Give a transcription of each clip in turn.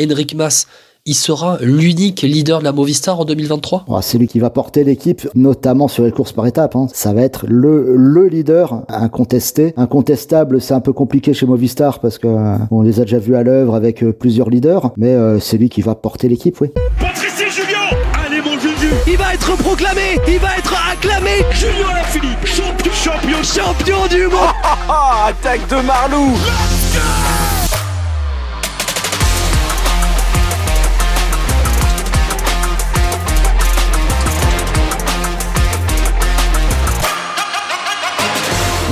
Enric Mas, il sera l'unique leader de la Movistar en 2023 C'est lui qui va porter l'équipe, notamment sur les courses par étapes. Hein. Ça va être le, le leader incontesté. Incontestable, c'est un peu compliqué chez Movistar parce que euh, on les a déjà vus à l'œuvre avec euh, plusieurs leaders, mais euh, c'est lui qui va porter l'équipe, oui. Patrice Julien Allez mon Juju Il va être proclamé Il va être acclamé Julien Lafilippe Champion Champion Champion du monde Attaque de Marlou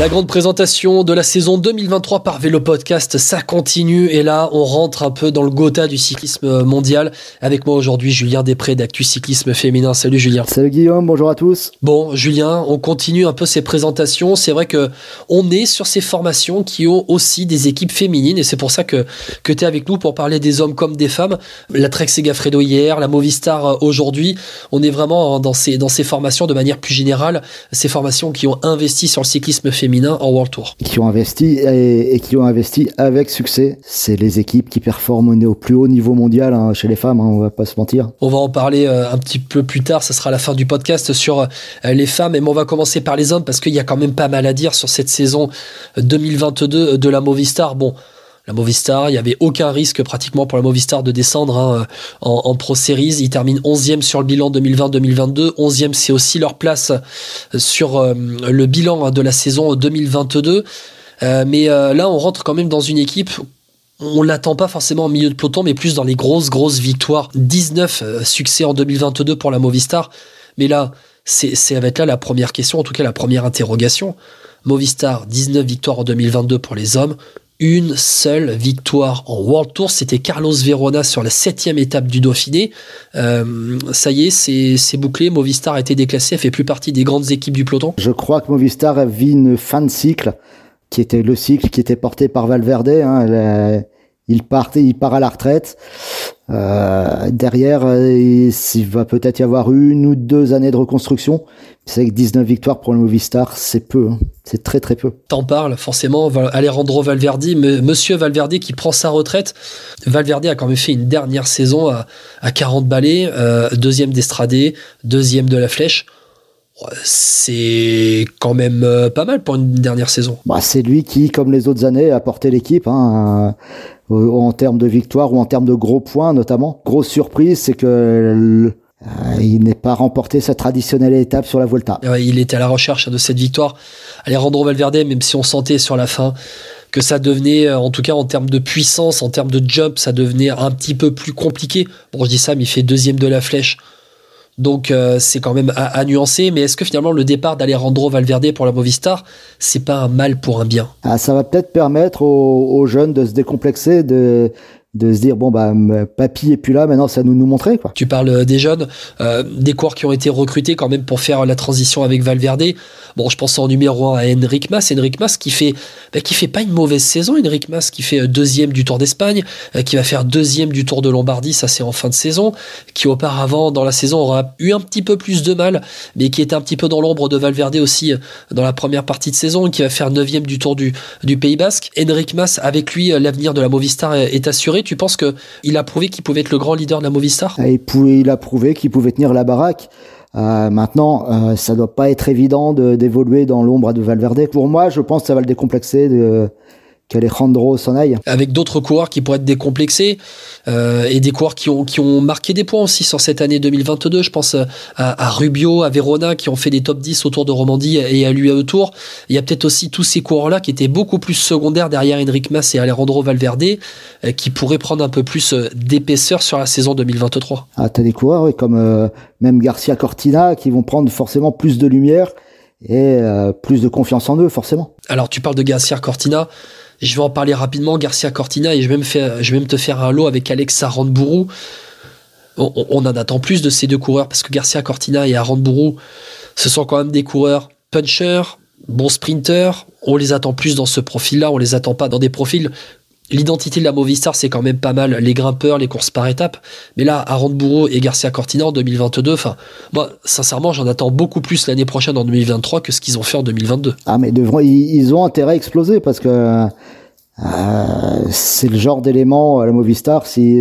La grande présentation de la saison 2023 par Vélo Podcast, ça continue et là on rentre un peu dans le Gotha du cyclisme mondial. Avec moi aujourd'hui Julien Després d'Actu Cyclisme Féminin. Salut Julien. Salut Guillaume, bonjour à tous. Bon Julien, on continue un peu ces présentations. C'est vrai que on est sur ces formations qui ont aussi des équipes féminines et c'est pour ça que, que tu es avec nous pour parler des hommes comme des femmes. La Trek Segafredo hier, la Movistar euh, aujourd'hui. On est vraiment dans ces, dans ces formations de manière plus générale, ces formations qui ont investi sur le cyclisme féminin en World Tour. Qui ont investi et, qui ont investi avec succès. C'est les équipes qui performent au plus haut niveau mondial hein, chez les femmes, hein, on va pas se mentir. On va en parler euh, un petit peu plus tard, ça sera la fin du podcast sur euh, les femmes, mais on va commencer par les hommes parce qu'il y a quand même pas mal à dire sur cette saison 2022 de la Movistar. Bon, la Movistar. Il n'y avait aucun risque pratiquement pour la Movistar de descendre hein, en, Pro Series. Ils terminent 11e sur le bilan 2020-2022. 11e, c'est aussi leur place sur euh, le bilan hein, de la saison 2022. Euh, mais euh, là, on rentre quand même dans une équipe on l'attend pas forcément au milieu de peloton, mais plus dans les grosses, grosses victoires. 19 succès en 2022 pour la Movistar. Mais là, c'est, c'est avec là la première question, en tout cas la première interrogation. Movistar, 19 victoires en 2022 pour les hommes, une seule victoire en World Tour. C'était Carlos Verona sur la septième étape du Dauphiné. Euh, ça y est, c'est bouclé. Movistar a été déclassé. Elle fait plus partie des grandes équipes du peloton. Je crois que Movistar vu une fin de cycle qui était le cycle qui était porté par Valverde. Hein. il, part, il part à la retraite. Euh, derrière, euh, il va peut-être y avoir une ou deux années de reconstruction. C'est que 19 victoires pour le Movistar, c'est peu. Hein. C'est très très peu. T'en parles forcément. Alejandro Valverde, Monsieur Valverde qui prend sa retraite. Valverde a quand même fait une dernière saison à, à 40 balais, euh, deuxième d'Estradé, deuxième de la Flèche c'est quand même pas mal pour une dernière saison. Bah, c'est lui qui, comme les autres années, a porté l'équipe. Hein, en termes de victoire ou en termes de gros points notamment. Grosse surprise, c'est que euh, il n'est pas remporté sa traditionnelle étape sur la Volta. il était à la recherche de cette victoire. Alejandro Valverde, même si on sentait sur la fin que ça devenait, euh, en tout cas en termes de puissance, en termes de jump, ça devenait un petit peu plus compliqué. Bon, je dis ça, mais il fait deuxième de la flèche. Donc euh, c'est quand même à, nuancer, mais est-ce que finalement le départ d'Alejandro Valverde pour la Movistar, c'est pas un mal pour un bien? Ah, Ça va peut-être permettre aux, jeunes de se décomplexer, de, de se dire bon bah papy est plus là maintenant ça nous nous quoi. Tu parles euh, des jeunes, euh, des coureurs qui ont été recrutés quand même pour faire la transition avec Valverde. Bon, je pense en numéro 1 à Henrik Mas, Henrik Mas qui fait bah, qui fait pas une mauvaise saison, Henrik Mas qui fait euh, deuxième du Tour d'Espagne, qui va faire deuxième du Tour de Lombardie, ça c'est en fin de saison, qui auparavant dans la saison aura eu un petit peu plus de mal, mais qui était un petit peu dans l'ombre de Valverde aussi dans la première partie de saison, qui va faire neuvième du Tour du du Pays Basque. Henrik Mas avec lui l'avenir de la Movistar est assuré tu penses qu'il a prouvé qu'il pouvait être le grand leader de la Movistar? Il, pouvait, il a prouvé qu'il pouvait tenir la baraque. Euh, maintenant, euh, ça doit pas être évident d'évoluer dans l'ombre de Valverde. Pour moi, je pense que ça va le décomplexer de, qu'Alejandro s'en aille. Avec d'autres coureurs qui pourraient être décomplexés euh, et des coureurs qui ont, qui ont marqué des points aussi sur cette année 2022. Je pense à, Rubio, à Verona qui ont fait des top 10 autour de Romandie et à l'UAE Tour. Il y a peut-être aussi tous ces coureurs-là qui étaient beaucoup plus secondaires derrière Enric Mas et Alejandro Valverde euh, qui pourraient prendre un peu plus euh, d'épaisseur sur la saison 2023. Ah, t'as des coureurs comme même Garcia Cortina qui vont prendre forcément plus de lumière et plus de confiance en eux forcément. Alors tu parles de Garcia Cortina. Je vais en parler rapidement, Garcia Cortina, et je vais même, te faire un lot avec Alex Arandbourou. On, on, en attend plus de ces deux coureurs parce que Garcia Cortina et Arandbourou, ce sont quand même des coureurs punchers, bons sprinters. On les attend plus dans ce profil-là, on les attend pas dans des profils L'identité de la Movistar, c'est quand même pas mal. Les grimpeurs, les courses par étapes. Mais là, Arandbourou et Garcia Cortina en 2022, enfin, moi, sincèrement, j'en attends beaucoup plus l'année prochaine en 2023 que ce qu'ils ont fait en 2022. Ah, mais devront, ils, ont intérêt à exploser parce que c'est le genre d'élément à la Movistar si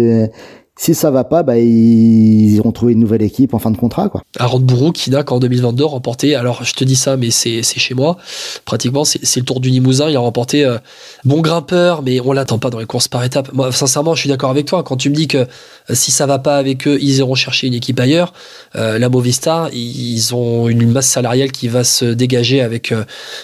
si ça va pas, bah, ils ont trouvé une nouvelle équipe en fin de contrat. Quoi. Aaron qui n'a qu'en 2022 remporté, alors je te dis ça, mais c'est chez moi, pratiquement, c'est le tour du Limousin. Il a remporté euh, bon grimpeur, mais on l'attend pas dans les courses par étapes. Moi, sincèrement, je suis d'accord avec toi. Quand tu me dis que euh, si ça va pas avec eux, ils iront chercher une équipe ailleurs, euh, la Movistar, ils ont une masse salariale qui va se dégager avec,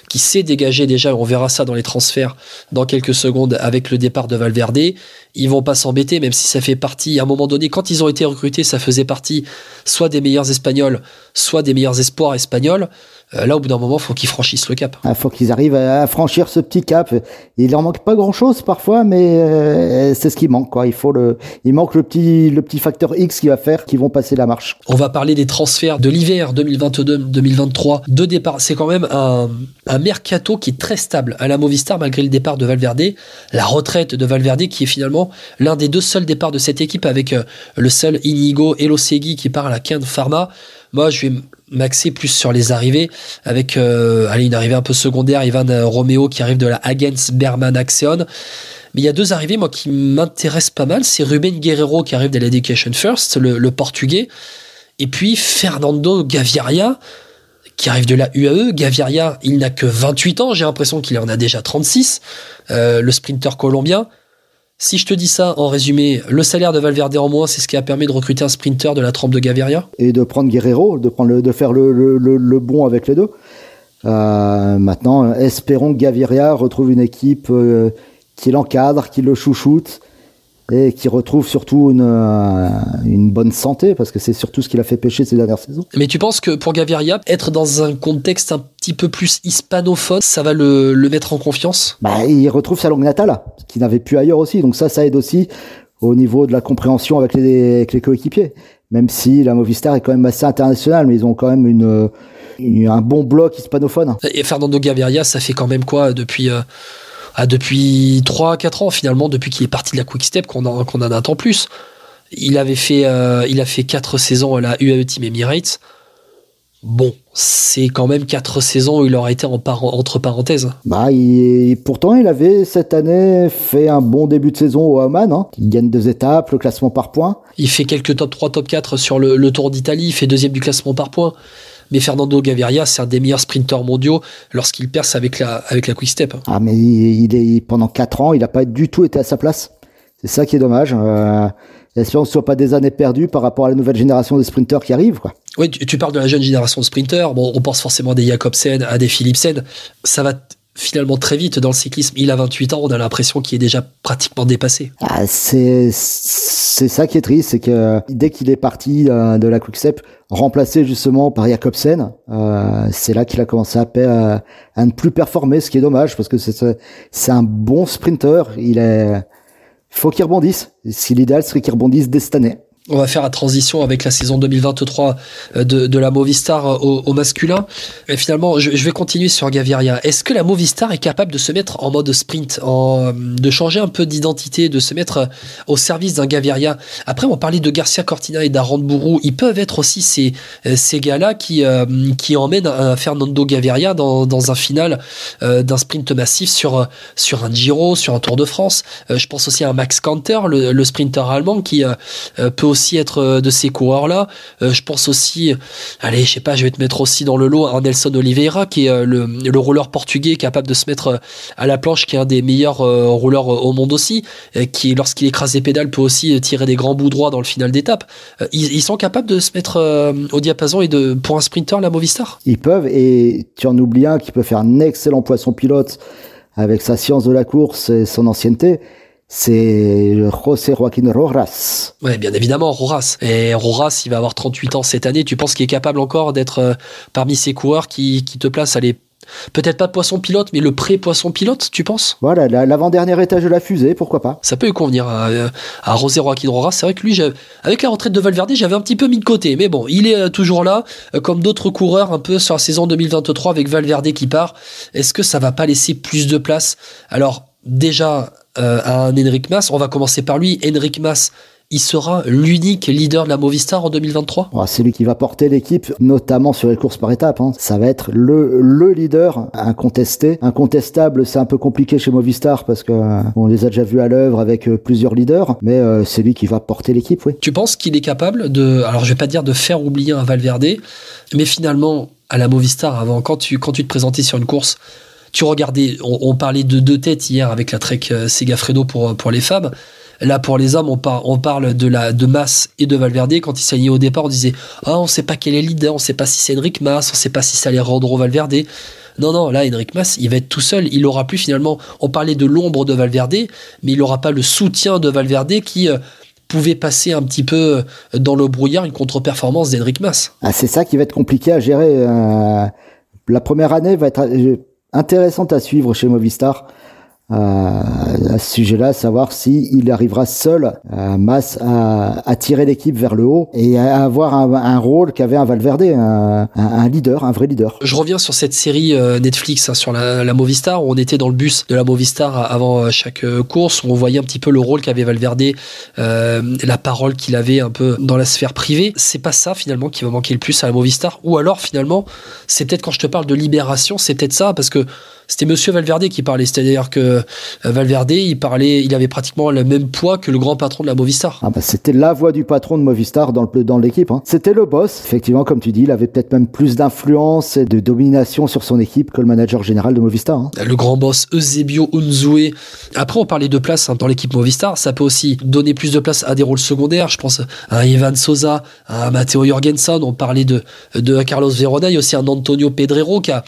qui s'est dégagée déjà. On verra ça dans les transferts dans quelques secondes avec le départ de Valverde ils vont pas s'embêter, même si ça fait partie, à moment donné, quand ils ont été recrutés, ça faisait partie soit des meilleurs Espagnols, soit des meilleurs espoirs espagnols. Euh, là, au bout d'un moment, faut qu'ils franchissent le cap. Il ah, faut qu'ils arrivent à franchir ce petit cap. Il leur manque pas grand chose parfois, mais euh, c'est ce qui manque. Quoi. Il faut le, il manque le petit, le petit facteur X qui va faire qu'ils vont passer la marche. On va parler des transferts de l'hiver 2022-2023. Deux départs. C'est quand même un, un mercato qui est très stable à la Movistar malgré le départ de Valverde, la retraite de Valverde qui est finalement l'un des deux seuls départs de cette équipe avec euh, le seul Inigo Elosegui qui part à la Kind Pharma. Moi, je vais m'axer plus sur les arrivées avec euh, une arrivée un peu secondaire, Ivan Romeo qui arrive de la Agents Berman Axion. Mais il y a deux arrivées moi qui m'intéressent pas mal, c'est Ruben Guerrero qui arrive de l'Education First, le, portugais, et puis Fernando Gaviria qui arrive de la UAE. Gaviria, il n'a que 28 ans, j'ai l'impression qu'il en a déjà 36, euh, le sprinter colombien. Si je te dis ça en résumé, le salaire de Valverde en moins, c'est ce qui a permis de recruter un sprinter de la trempe de Gaviria Et de prendre Guerrero, de, prendre de faire le, bon avec les deux. Euh, maintenant, espérons que Gaviria retrouve une équipe euh, qui l'encadre, qui le chouchoute et qui retrouve surtout une, euh, une bonne santé, parce que c'est surtout ce qu'il a fait pêcher ces dernières saisons. Mais tu penses que pour Gaviria, être dans un contexte un petit peu plus hispanophone, ça va le, le mettre en confiance? Bah, Il retrouve sa langue natale, qu'il n'avait plus ailleurs aussi, donc ça, ça aide aussi au niveau de la compréhension avec les, avec les coéquipiers. Même si la Movistar est quand même assez internationale, mais ils ont quand même une, un bon bloc hispanophone. Et Fernando Gaviria, ça fait quand même quoi depuis... Euh, ah, depuis 3-4 ans finalement, depuis qu'il est parti de la Quick Step, qu'on en, qu'on en attend plus. Il avait fait, euh, il a fait 4 saisons à la UAE Team Emirates. Bon, c'est quand même 4 saisons où il aurait été en entre parenthèses. Bah, pourtant, il avait cette année fait un bon début de saison au Oman. Hein. Il gagne deux étapes, le classement par points. Il fait quelques top 3, top 4 sur le, le Tour d'Italie. Il fait deuxième du classement par points. Mais Fernando Gaviria, c'est un des meilleurs sprinteurs mondiaux lorsqu'il perce avec la, avec la Quick Step. Ah, mais il, est, pendant 4 ans, il n'a pas du tout été à sa place. C'est ça qui est dommage. Euh, Espérons que ce soit pas des années perdues par rapport à la nouvelle génération de sprinteurs qui arrivent. Quoi. Oui, tu, parles de la jeune génération de sprinteurs. Bon, on pense forcément à des Jacobsen, à des Philipsen. Ça va finalement très vite dans le cyclisme. Il a 28 ans, on a l'impression qu'il est déjà pratiquement dépassé. Ah, c'est c'est ça qui est triste, c'est que dès qu'il est parti euh, de la Quickstep, remplacé justement par Jacobsen, euh, c'est là qu'il a commencé à, à, ne plus performer, ce qui est dommage parce que c'est c'est un bon sprinter. Il est faut qu'il rebondisse. Si l'idéal serait qu'il rebondisse dès année on va faire la transition avec la saison 2023 euh, de, la Movistar euh, au, masculin. Et finalement, je, vais continuer sur Gaviria. Est-ce que la Movistar est capable de se mettre en mode sprint, en, de changer un peu d'identité, de se mettre euh, au service d'un Gaviria? Après, on parlait de Garcia Cortina et d'Aaron Bourou. Ils peuvent être aussi ces, ces gars-là qui, qui emmènent un Fernando Gaviria dans, dans un final d'un sprint massif sur, sur un Giro, sur un Tour de France. je pense aussi à Max Kanter, le, le sprinter allemand, qui peut aussi aussi être euh, de ces coureurs-là. Euh, je pense aussi, allez, je sais pas, je vais te mettre aussi dans le lot un Nelson Oliveira, qui est euh, le, le rouleur portugais capable de se mettre à la planche, qui est un des meilleurs rouleurs au monde aussi, qui, lorsqu'il écrase les pédales, peut aussi tirer des grands bouts droits dans le final d'étape. Ils, sont capables de se mettre au diapason et de, pour un sprinter, la Movistar? Ils peuvent, et tu en oublies un qui peut faire un excellent poisson pilote avec sa science de la course et son ancienneté c'est José Joaquín Rojas. Ouais, bien évidemment, Rojas. Et Rojas, il va avoir 38 ans cette année. Tu penses qu'il est capable encore d'être euh, parmi ces coureurs qui, qui te placent à les Peut-être pas poisson pilote, mais le pré-poisson pilote, tu penses? Voilà, l'avant-dernier étage de la fusée, pourquoi pas Ça peut lui convenir à, à José Joaquín Rojas. C'est vrai que lui, avec la retraite de Valverde, j'avais un petit peu mis de côté. Mais bon, il est euh, toujours là, euh, comme d'autres coureurs, un peu sur la saison 2023 avec Valverde qui part. Est-ce que ça va pas laisser plus de place? Alors, déjà, euh, à un Henrik Mas. On va commencer par lui. Henrik Mas il sera l'unique leader de la Movistar en 2023 C'est lui qui va porter l'équipe, notamment sur les courses par étapes. Hein. Ça va être le, le leader incontesté. Incontestable, c'est un peu compliqué chez Movistar parce que euh, on les a déjà vus à l'œuvre avec euh, plusieurs leaders, mais euh, c'est lui qui va porter l'équipe, oui. Tu penses qu'il est capable de, alors je vais pas dire de faire oublier un Valverde, mais finalement, à la Movistar, avant, quand tu, quand tu te présentais sur une course, tu regardais, on, parlait de deux têtes hier avec la Trek Segafredo pour, pour les femmes. Là, pour les hommes, on, on parle de la de Mas et de Valverde. Quand ils s'alignaient au départ, on disait Ah, on sait pas quel est le leader, on sait pas si c'est Enric Mas, on sait pas si c'est Alejandro Valverde. Non, non, là, Enric Mas, il va être tout seul. Il aura plus finalement. On parlait de l'ombre de Valverde, mais il n'aura pas le soutien de Valverde qui. Euh, pouvait passer un petit peu euh, dans le brouillard une contre-performance d'Enric Mas. Ah, c'est ça qui va être compliqué à gérer. Euh, la première année va être intéressante à suivre chez Movistar à ce sujet-là, savoir si il arrivera seul, à Mass, à, tirer l'équipe vers le haut et à avoir un, rôle qu'avait un Valverde, un, un, leader, un vrai leader. Je reviens sur cette série euh, Netflix hein, sur la, la, Movistar où on était dans le bus de la Movistar avant euh, chaque euh, course, où on voyait un petit peu le rôle qu'avait Valverde, euh, la parole qu'il avait un peu dans la sphère privée. C'est pas ça finalement qui va manquer le plus à la Movistar, ou alors finalement, c'est peut-être quand je te parle de libération, c'est peut-être ça parce que c'était Monsieur Valverde qui parlait. C'est-à-dire que euh, Valverde, il parlait, il avait pratiquement le même poids que le grand patron de la Movistar. Ah bah c'était la voix du patron de Movistar dans le dans l'équipe. Hein. C'était le boss. Effectivement, comme tu dis, il avait peut-être même plus d'influence et de domination sur son équipe que le manager général de Movistar. Hein. Le grand boss Eusebio Unzue. Après, on parlait de place hein, dans l'équipe Movistar. Ça peut aussi donner plus de place à des rôles secondaires. Je pense à Ivan Sosa, à Matteo Jorgensen. On parlait de, de Carlos Verona. Il y a aussi un Antonio Pedrero qui a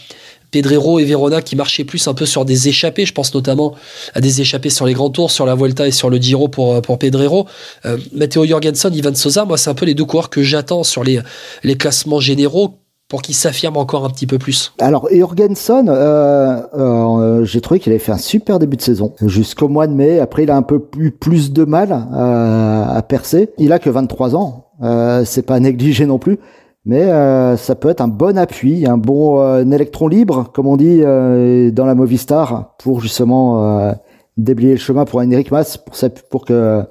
Pedrero et Verona qui marchaient plus un peu sur des échappées. Je pense notamment à des échappées sur les grands tours, sur la Vuelta et sur le Giro pour, euh, pour Pedrero. Euh, Matteo Jorgensen, Ivan Sosa, moi, c'est un peu les deux coureurs que j'attends sur les, les classements généraux pour qu'ils s'affirment encore un petit peu plus. Alors Jorgensen, euh, euh, j'ai trouvé qu'il avait fait un super début de saison jusqu'au mois de mai. Après, il a un peu plus, plus de mal à percer. Il a que 23 ans, euh, c'est pas négligé non plus mais euh, ça peut être un bon appui, un bon euh, électron libre, comme on dit euh, dans la Movistar, pour justement déblayer le chemin pour Henrik Mas, pour, pour que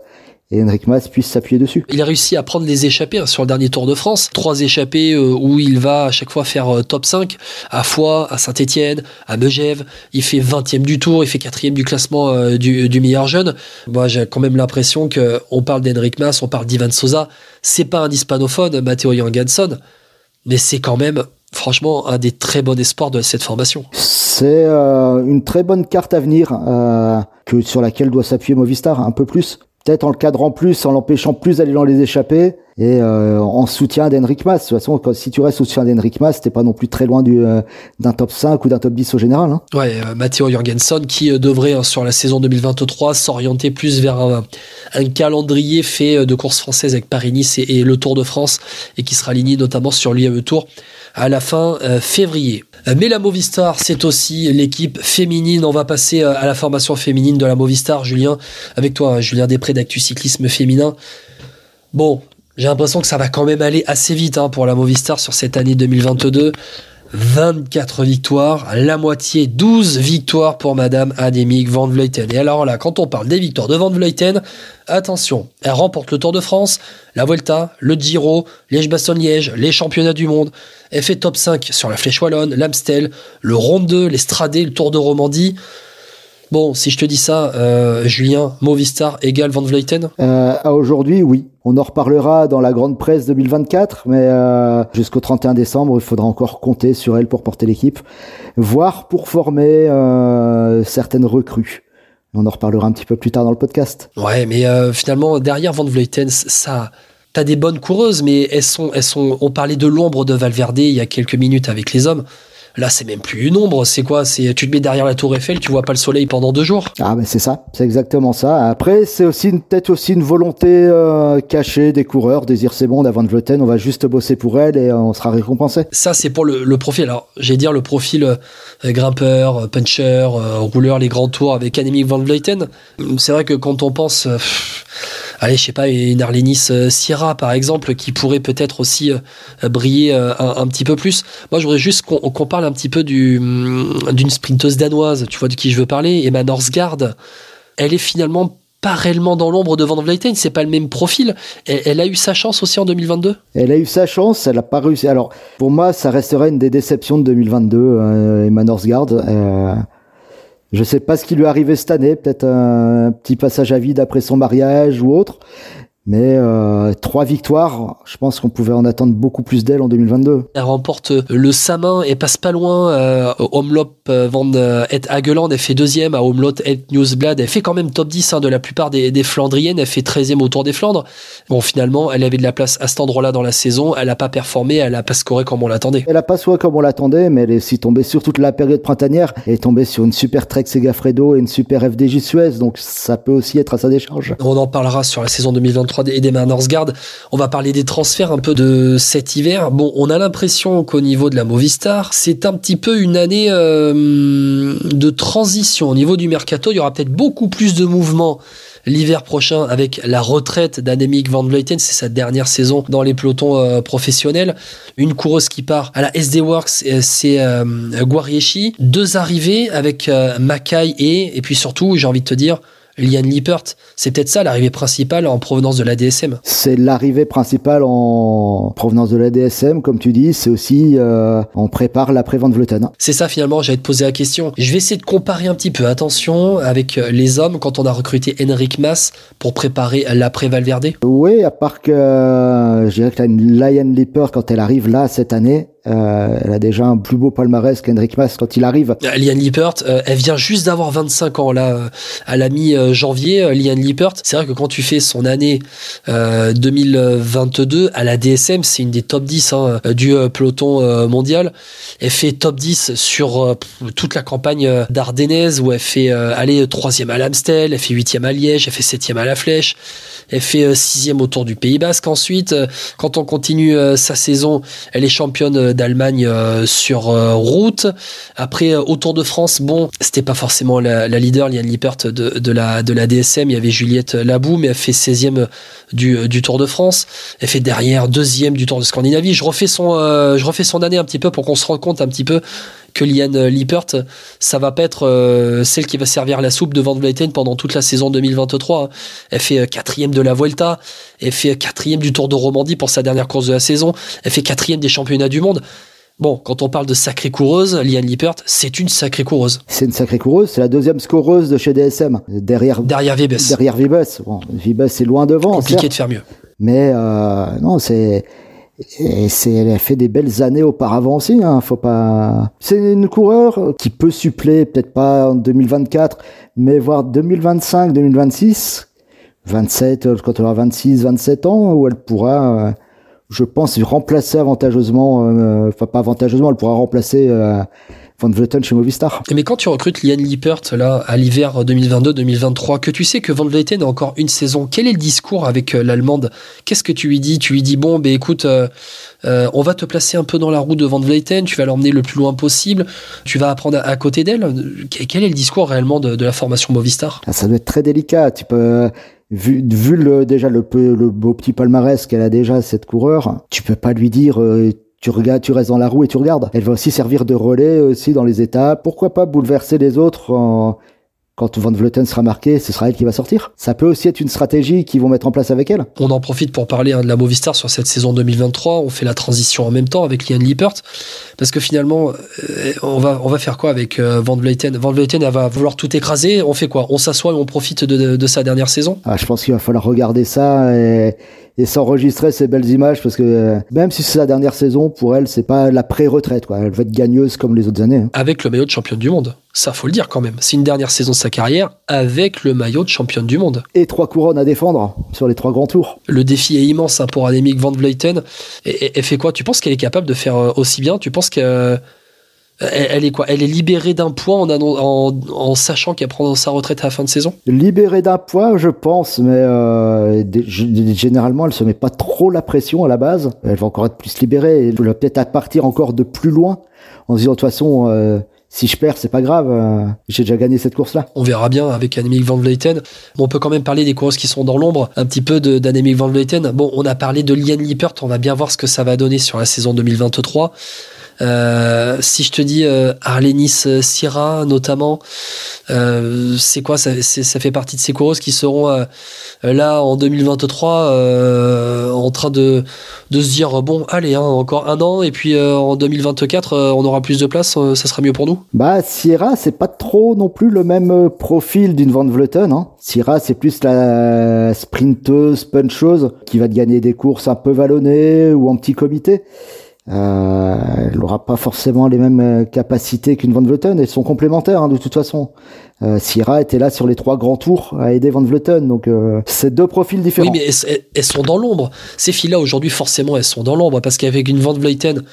Henrik Mas puisse s'appuyer dessus. Il a réussi à prendre les échappées hein, sur le dernier Tour de France. Trois échappées où il va à chaque fois faire top 5, à Foix, à Saint-Etienne, à Megève. Il fait 20e du Tour, il fait 4e du classement du, du, meilleur jeune. Moi, j'ai quand même l'impression qu'on parle d'Henrik Mas, on parle d'Ivan Sosa c'est pas un hispanophone, Matteo Jorgensen, mais c'est quand même franchement un des très bons espoirs de cette formation. C'est euh, une très bonne carte à venir euh, que sur laquelle doit s'appuyer Movistar un peu plus peut-être en le cadrant plus, en l'empêchant plus d'aller dans les échappées et euh, en soutien d'Henrik Mas. De toute façon, si tu restes au soutien d'Henrik Mas, t'es pas non plus très loin du euh, d'un top 5 ou d'un top 10 au général. Hein. Ouais, euh, Matteo Jorgensen qui devrait hein, sur la saison 2023 s'orienter plus vers un, calendrier fait de courses françaises avec Paris-Nice et, le Tour de France et qui sera aligné notamment sur l'IAE Tour à la fin février. Mais la Movistar, c'est aussi l'équipe féminine. On va passer à la formation féminine de la Movistar, Julien, avec toi, hein, Julien Després d'Actu Cyclisme Féminin. Bon, j'ai l'impression que ça va quand même aller assez vite hein, pour la Movistar sur cette année 2022. 24 victoires, la moitié 12 victoires pour Madame Annemiek van Vleuten. Et alors là, quand on parle des victoires de van Vleuten, attention, elle remporte le Tour de France, la Vuelta, le Giro, Liège-Bastogne-Liège, les championnats du monde. Elle fait top 5 sur la Flèche Wallonne, l'Amstel, le Ronde 2, l'Estradé, le Tour de Romandie. Bon, si je te dis ça, euh, Julien, Movistar égale Van Vleuten? Euh, Aujourd'hui, oui. On en reparlera dans la grande presse 2024, mais euh, jusqu'au 31 décembre, il faudra encore compter sur elle pour porter l'équipe, voire pour former euh, certaines recrues. On en reparlera un petit peu plus tard dans le podcast. Ouais, mais euh, finalement, derrière Van Vleuten, ça... T'as des bonnes coureuses, mais elles sont, elles sont. On parlait de l'ombre de Valverde il y a quelques minutes avec les hommes. Là, c'est même plus une ombre. C'est quoi? C'est tu te mets derrière la tour Eiffel, tu vois pas le soleil pendant deux jours. Ah, ben c'est ça, c'est exactement ça. Après, c'est aussi peut-être aussi une volonté euh, cachée des coureurs, des c'est bon d'avant de Vleuten. On va juste bosser pour elle et euh, on sera récompensé. Ça, c'est pour le, profil. Alors, j'ai dire le profil euh, grimpeur, puncher, rouleur, les grands tours avec Annemiek van Vleuten. C'est vrai que quand on pense allez, je sais pas, une Arlenis euh, Sierra, par exemple, qui pourrait peut-être aussi euh, briller euh, un, petit peu plus. Moi, je voudrais juste qu'on parle un petit peu mm, d'une sprinteuse danoise, tu vois, de qui je veux parler, Emma Norsgaard. Elle est finalement pas réellement dans l'ombre de Van Vleuten, c'est pas le même profil. Elle, elle, a eu sa chance aussi en 2022 Elle a eu sa chance, elle a pas réussi. Alors, pour moi, ça resterait une des déceptions de 2022, euh, Emma Norsgaard. Euh, je sais pas ce qui lui est arrivé cette année, peut-être un petit passage à vide après son mariage ou autre. Mais euh, trois victoires, je pense qu'on pouvait en attendre beaucoup plus d'elle en 2022. Elle remporte le Samin et passe pas loin euh, au Omloop euh, van Het Hageland. Elle fait deuxième à Omloop Het Newsblad. Elle fait quand même top 10 hein, de la plupart des, des, Flandriennes. Elle fait 13e au Tour des Flandres. Bon, finalement, elle avait de la place à cet endroit-là dans la saison. Elle a pas performé, elle a pas scoré comme on l'attendait. Elle a pas scoré comme on l'attendait, mais elle est aussi tombée sur toute la période printanière. Elle est tombée sur une super Trek Segafredo et une super FDJ Suez. Donc ça peut aussi être à sa décharge. On en parlera sur la saison 2023 et des Norsgaard. On va parler des transferts un peu de cet hiver. Bon, on a l'impression qu'au niveau de la Movistar, c'est un petit peu une année euh, de transition. Au niveau du mercato, il y aura peut-être beaucoup plus de mouvements l'hiver prochain avec la retraite d'Annemiek van Vleuten. C'est sa dernière saison dans les pelotons euh, professionnels. Une coureuse qui part à la SD Works, euh, c'est euh. Deux arrivées avec Mackay et, et puis surtout, j'ai envie de te dire, Liane Lippert. C'est peut-être ça l'arrivée principale en provenance de la DSM. C'est l'arrivée principale en provenance de la DSM, comme tu dis. C'est aussi euh, on prépare l'après Van Vleuten. C'est ça finalement. J'allais te poser la question. Je vais essayer de comparer un petit peu. Attention avec les hommes quand on a recruté Henrik Mas pour préparer l'après Valverde. Oui, à part que euh, je dirais que Liane Lippert quand elle arrive là cette année, euh, elle a déjà un plus beau palmarès qu'Hendrik Mas quand il arrive. Liane Lippert, euh, elle vient juste d'avoir 25 ans là, à la mi-janvier. Liane Lippert, c'est vrai que quand tu fais son année euh, 2022 à la DSM, c'est une des top 10 hein, du peloton mondial. Elle fait top 10 sur toute la campagne d'Ardennaise où elle fait aller troisième à l'Amstel, elle fait huitième à Liège, elle fait septième à la Flèche. Elle fait sixième au Tour du Pays Basque. Ensuite, quand on continue sa saison, elle est championne d'Allemagne euh, sur euh, route. Après, euh, au Tour de France, bon, c'était pas forcément la, leader, Liane Lippert de, la, de la DSM. Il y avait Juliette Labou, mais elle fait 16e du, Tour de France. Elle fait derrière deuxième du Tour de Scandinavie. Je refais son, je refais son année un petit peu pour qu'on se rende compte un petit peu que Liane Lippert, ça va pas être euh, celle qui va servir la soupe de Van pendant toute la saison 2023. Elle fait quatrième de la Vuelta, elle fait quatrième du Tour de Romandie pour sa dernière course de la saison, elle fait quatrième des championnats du monde. Bon, quand on parle de sacrée coureuse, Liane Lippert, c'est une sacrée coureuse. C'est une sacrée coureuse, c'est la deuxième scoreuse de chez DSM, derrière derrière Vibes. Derrière Vibes. Bon, Vibes c'est loin devant. Compliqué de faire mieux. Mais euh, non, c'est et c'est, elle a fait des belles années auparavant aussi, hein, faut pas. C'est une coureur qui peut suppléer, peut-être pas en 2024, mais voir 2025, 2026, 27, quand elle aura 26, 27 ans, où elle pourra, euh, je pense, remplacer avantageusement, euh, enfin pas avantageusement, elle pourra remplacer euh, Van Vleuten chez Movistar. Mais quand tu recrutes Liane Lippert là à l'hiver 2022-2023, que tu sais que Van Vleuten a encore une saison, quel est le discours avec euh, l'allemande? Qu'est-ce que tu lui dis? Tu lui dis bon, ben écoute, euh, euh, on va te placer un peu dans la roue de Van Vleuten, tu vas l'emmener le plus loin possible, tu vas apprendre à, à côté d'elle. Quel est le discours réellement de, de la formation Movistar? Ah, Ça doit être très délicat. Tu peux vu, vu le, déjà le, le beau petit palmarès qu'elle a déjà cette coureur, tu peux pas lui dire euh, tu regardes, tu restes dans la roue et tu regardes. Elle va aussi servir de relais aussi dans les étapes. Pourquoi pas bouleverser les autres en... quand Van Vleuten sera marqué, ce sera elle qui va sortir. Ça peut aussi être une stratégie qu'ils vont mettre en place avec elle. On en profite pour parler hein, de la Movistar sur cette saison 2023. On fait la transition en même temps avec Liane Lippert parce que finalement, euh, on va on va faire quoi avec euh, Van Vleuten? Van Vleuten, elle va vouloir tout écraser. On fait quoi? On s'assoit et on profite de, de, de sa dernière saison? Ah, Je pense qu'il va falloir regarder ça et et s'enregistrer ces belles images parce que euh, même si c'est la dernière saison pour elle c'est pas la pré-retraite quoi. Elle va être gagneuse comme les autres années hein. avec le maillot de championne du monde. Ça faut le dire quand même. C'est une dernière saison de sa carrière avec le maillot de championne du monde. Et trois couronnes à défendre sur les trois grands tours. Le défi est immense hein, pour Annemiek van Vleuten. Et, elle fait quoi? Tu penses qu'elle est capable de faire euh, aussi bien? Tu penses que elle est quoi? Elle est libérée d'un poids en, en, en sachant qu'elle prend sa retraite à la fin de saison? Libérée d'un poids, je pense, mais euh, généralement, elle se met pas trop la pression à la base. Elle va encore être plus libérée. Elle va peut-être à partir encore de plus loin en se disant de toute façon. Euh, si je perds, c'est pas grave, euh, j'ai déjà gagné cette course-là. On verra bien avec Annemiek van Vleuten. Bon, on peut quand même parler des courses qui sont dans l'ombre, un petit peu d'Annemiek van Vleuten. Bon, on a parlé de Liane Lippert, on va bien voir ce que ça va donner sur la saison 2023. Euh, si je te dis euh, Arlenis Sierra notamment, euh, c'est quoi ça, ça, fait partie de ces coureuses qui seront euh, là en 2023 euh, en train de, de se dire bon allez hein, encore un an et puis en 2024 on aura plus de place, ça sera mieux pour nous. Bah Sierra c'est pas trop non plus le même profil d'une Van Vleuten. Hein. Sierra c'est plus la sprinteuse puncheuse qui va te gagner des courses un peu vallonnées ou en petit comité. Euh, elle n'aura pas forcément les mêmes euh, capacités qu'une Van Vleuten. Elles sont complémentaires hein, de toute façon. Euh, Sierra était là sur les trois grands tours à aider Van Vleuten. Donc euh, c'est deux profils différents. Oui, mais elles, elles sont dans l'ombre. Ces filles-là aujourd'hui forcément elles sont dans l'ombre parce qu'avec une Van Vleuten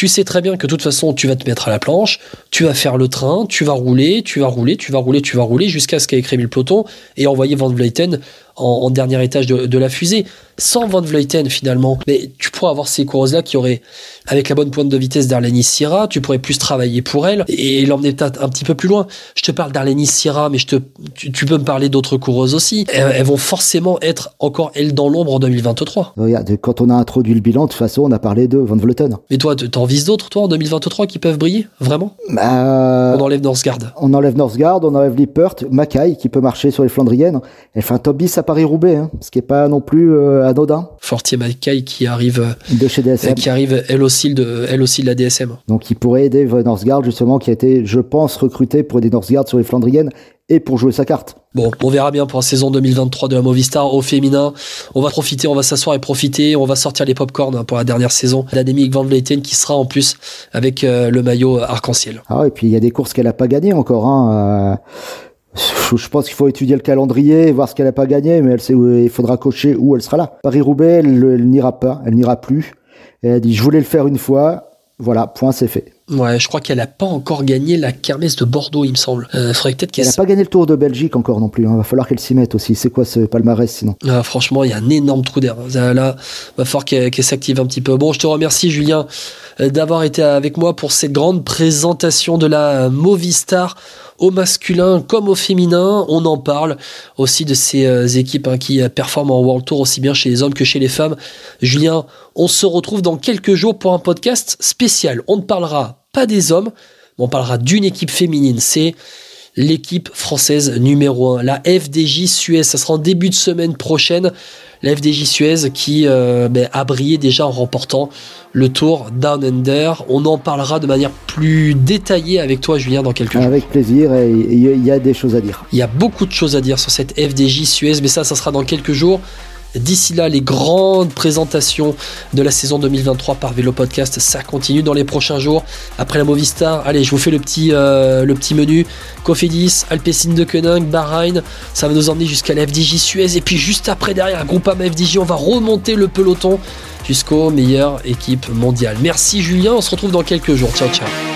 tu sais très bien que de toute façon, tu vas te mettre à la planche, tu vas faire le train, tu vas rouler, tu vas rouler, tu vas rouler, tu vas rouler, jusqu'à ce qu'avec Rémi le peloton et envoyer Van Vleuten en, en dernier étage de, de, la fusée. Sans Van Vleuten, finalement, mais tu pourrais avoir ces coureuses-là qui auraient, avec la bonne pointe de vitesse d'Arlenis Sierra, tu pourrais plus travailler pour elle et, l'emmener peut-être un petit peu plus loin. Je te parle d'Arlenis Sierra, mais je te, tu, tu peux me parler d'autres coureuses aussi. Elles, elles, vont forcément être encore, elles, dans l'ombre en 2023. Regarde, quand on a introduit le bilan, de toute façon, on a parlé de Van Vleuten. Mais toi, t'en vises d'autres, toi, en 2023, qui peuvent briller Vraiment? Bah, On enlève Northgard. On enlève Northgard, on enlève Lippert, Mackay, qui peut marcher sur les Flandriennes. Elle fait un top 10 à Paris-Roubaix, hein, ce qui est pas non plus euh, anodin. Fortier Mackay qui arrive de chez DSM. qui arrive elle aussi de elle aussi de la DSM. Donc il pourrait aider Northgard justement qui a été je pense recruté pour aider Northgard sur les Flandriennes et pour jouer sa carte. Bon, on verra bien pour la saison 2023 de la Movistar au féminin. On va profiter, on va s'asseoir et profiter. On va sortir les popcorn hein, pour la dernière saison d'Ademic Van Vleuten qui sera en plus avec euh, le maillot arc-en-ciel. Ah et puis il y a des courses qu'elle a pas gagnées encore. Hein. Euh, je pense qu'il faut étudier le calendrier, voir ce qu'elle a pas gagné, mais elle sait où il faudra cocher où elle sera là. Paris-Roubaix, elle, elle n'ira pas, elle n'ira plus. Et elle a dit je voulais le faire une fois, voilà, point, c'est fait. Ouais, je crois qu'elle a pas encore gagné la kermesse de Bordeaux, il me semble. Euh, faudrait peut-être qu'elle. Elle a pas gagné le Tour de Belgique encore non plus. Hein. Va falloir qu'elle s'y mette aussi. C'est quoi ce palmarès sinon? Ah, Franchement, il y a un énorme trou d'air. Là, va falloir qu'elle qu s'active un petit peu. Bon, je te remercie, Julien, d'avoir été avec moi pour cette grande présentation de la Movistar au masculin comme au féminin. On en parle aussi de ces euh, équipes hein, qui performent en World Tour aussi bien chez les hommes que chez les femmes. Julien, on se retrouve dans quelques jours pour un podcast spécial. On ne parlera pas des hommes, mais on parlera d'une équipe féminine. C'est l'équipe française numéro 1, la FDJ Suez. Ça sera en début de semaine prochaine. La FDJ Suez qui euh, ben, a brillé déjà en remportant le Tour Down Under. On en parlera de manière plus détaillée avec toi, Julien, dans quelques jours. Avec plaisir, et il y a des choses à dire. Il y a beaucoup de choses à dire sur cette FDJ Suez, mais ça, ça sera dans quelques jours. D'ici là, les grandes présentations de la saison 2023 par Vélo Podcast, ça continue dans les prochains jours. Après la Movistar, allez, je vous fais le petit, euh, le petit menu. Cofidis, Alpecin de Koenig, Bahreïn, ça va nous emmener jusqu'à la FDJ Suez. Et puis juste après, derrière, Groupama FDJ, on va remonter le peloton jusqu'aux meilleures équipes mondiales. Merci Julien, on se retrouve dans quelques jours. Ciao, ciao.